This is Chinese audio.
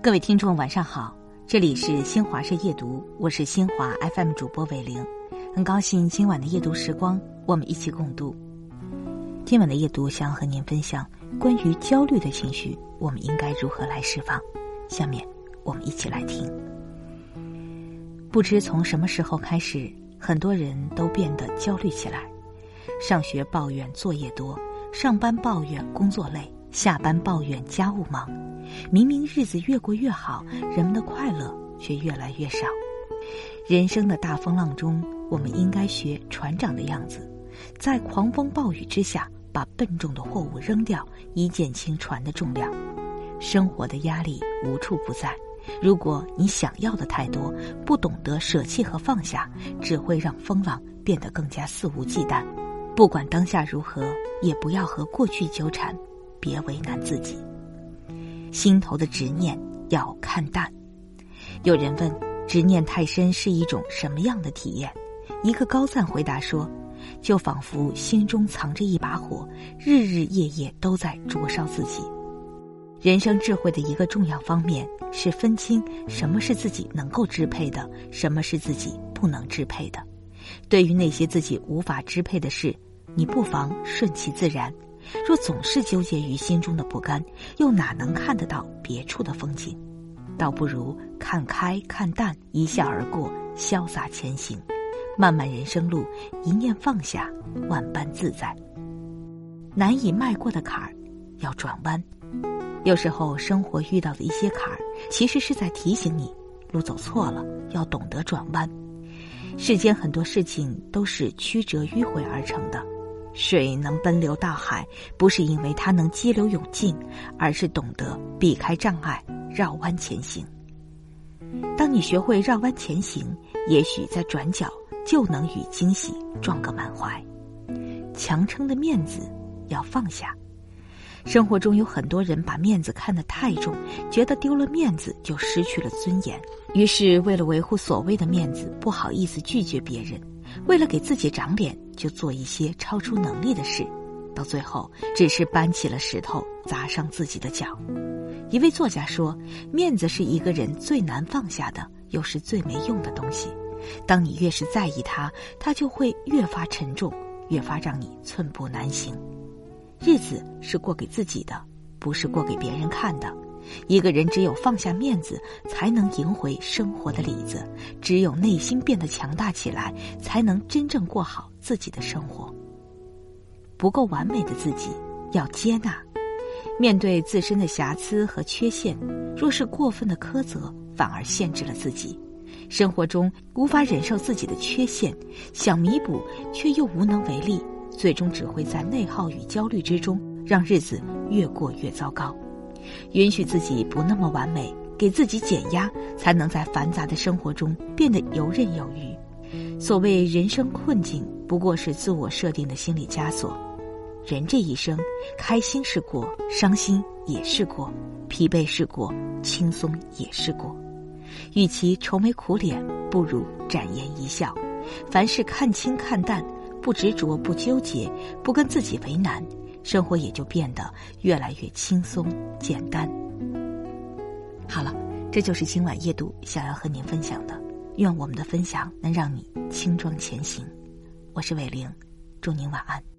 各位听众，晚上好，这里是新华社夜读，我是新华 FM 主播韦玲，很高兴今晚的夜读时光，我们一起共度。今晚的夜读想要和您分享关于焦虑的情绪，我们应该如何来释放？下面我们一起来听。不知从什么时候开始，很多人都变得焦虑起来，上学抱怨作业多，上班抱怨工作累，下班抱怨家务忙。明明日子越过越好，人们的快乐却越来越少。人生的大风浪中，我们应该学船长的样子，在狂风暴雨之下，把笨重的货物扔掉，以减轻船的重量。生活的压力无处不在，如果你想要的太多，不懂得舍弃和放下，只会让风浪变得更加肆无忌惮。不管当下如何，也不要和过去纠缠，别为难自己。心头的执念要看淡。有人问：执念太深是一种什么样的体验？一个高赞回答说：就仿佛心中藏着一把火，日日夜夜都在灼烧自己。人生智慧的一个重要方面是分清什么是自己能够支配的，什么是自己不能支配的。对于那些自己无法支配的事，你不妨顺其自然。若总是纠结于心中的不甘，又哪能看得到别处的风景？倒不如看开看淡，一笑而过，潇洒前行。漫漫人生路，一念放下，万般自在。难以迈过的坎儿，要转弯。有时候，生活遇到的一些坎儿，其实是在提醒你，路走错了，要懂得转弯。世间很多事情都是曲折迂回而成的。水能奔流到海，不是因为它能激流勇进，而是懂得避开障碍，绕弯前行。当你学会绕弯前行，也许在转角就能与惊喜撞个满怀。强撑的面子要放下。生活中有很多人把面子看得太重，觉得丢了面子就失去了尊严，于是为了维护所谓的面子，不好意思拒绝别人。为了给自己长脸，就做一些超出能力的事，到最后只是搬起了石头砸伤自己的脚。一位作家说：“面子是一个人最难放下的，又是最没用的东西。当你越是在意它，它就会越发沉重，越发让你寸步难行。日子是过给自己的，不是过给别人看的。”一个人只有放下面子，才能赢回生活的里子；只有内心变得强大起来，才能真正过好自己的生活。不够完美的自己要接纳，面对自身的瑕疵和缺陷，若是过分的苛责，反而限制了自己。生活中无法忍受自己的缺陷，想弥补却又无能为力，最终只会在内耗与焦虑之中，让日子越过越糟糕。允许自己不那么完美，给自己减压，才能在繁杂的生活中变得游刃有余。所谓人生困境，不过是自我设定的心理枷锁。人这一生，开心是过，伤心也是过，疲惫是过，轻松也是过。与其愁眉苦脸，不如展颜一笑。凡事看清看淡，不执着，不纠结，不跟自己为难。生活也就变得越来越轻松简单。好了，这就是今晚夜读想要和您分享的。愿我们的分享能让你轻装前行。我是伟玲，祝您晚安。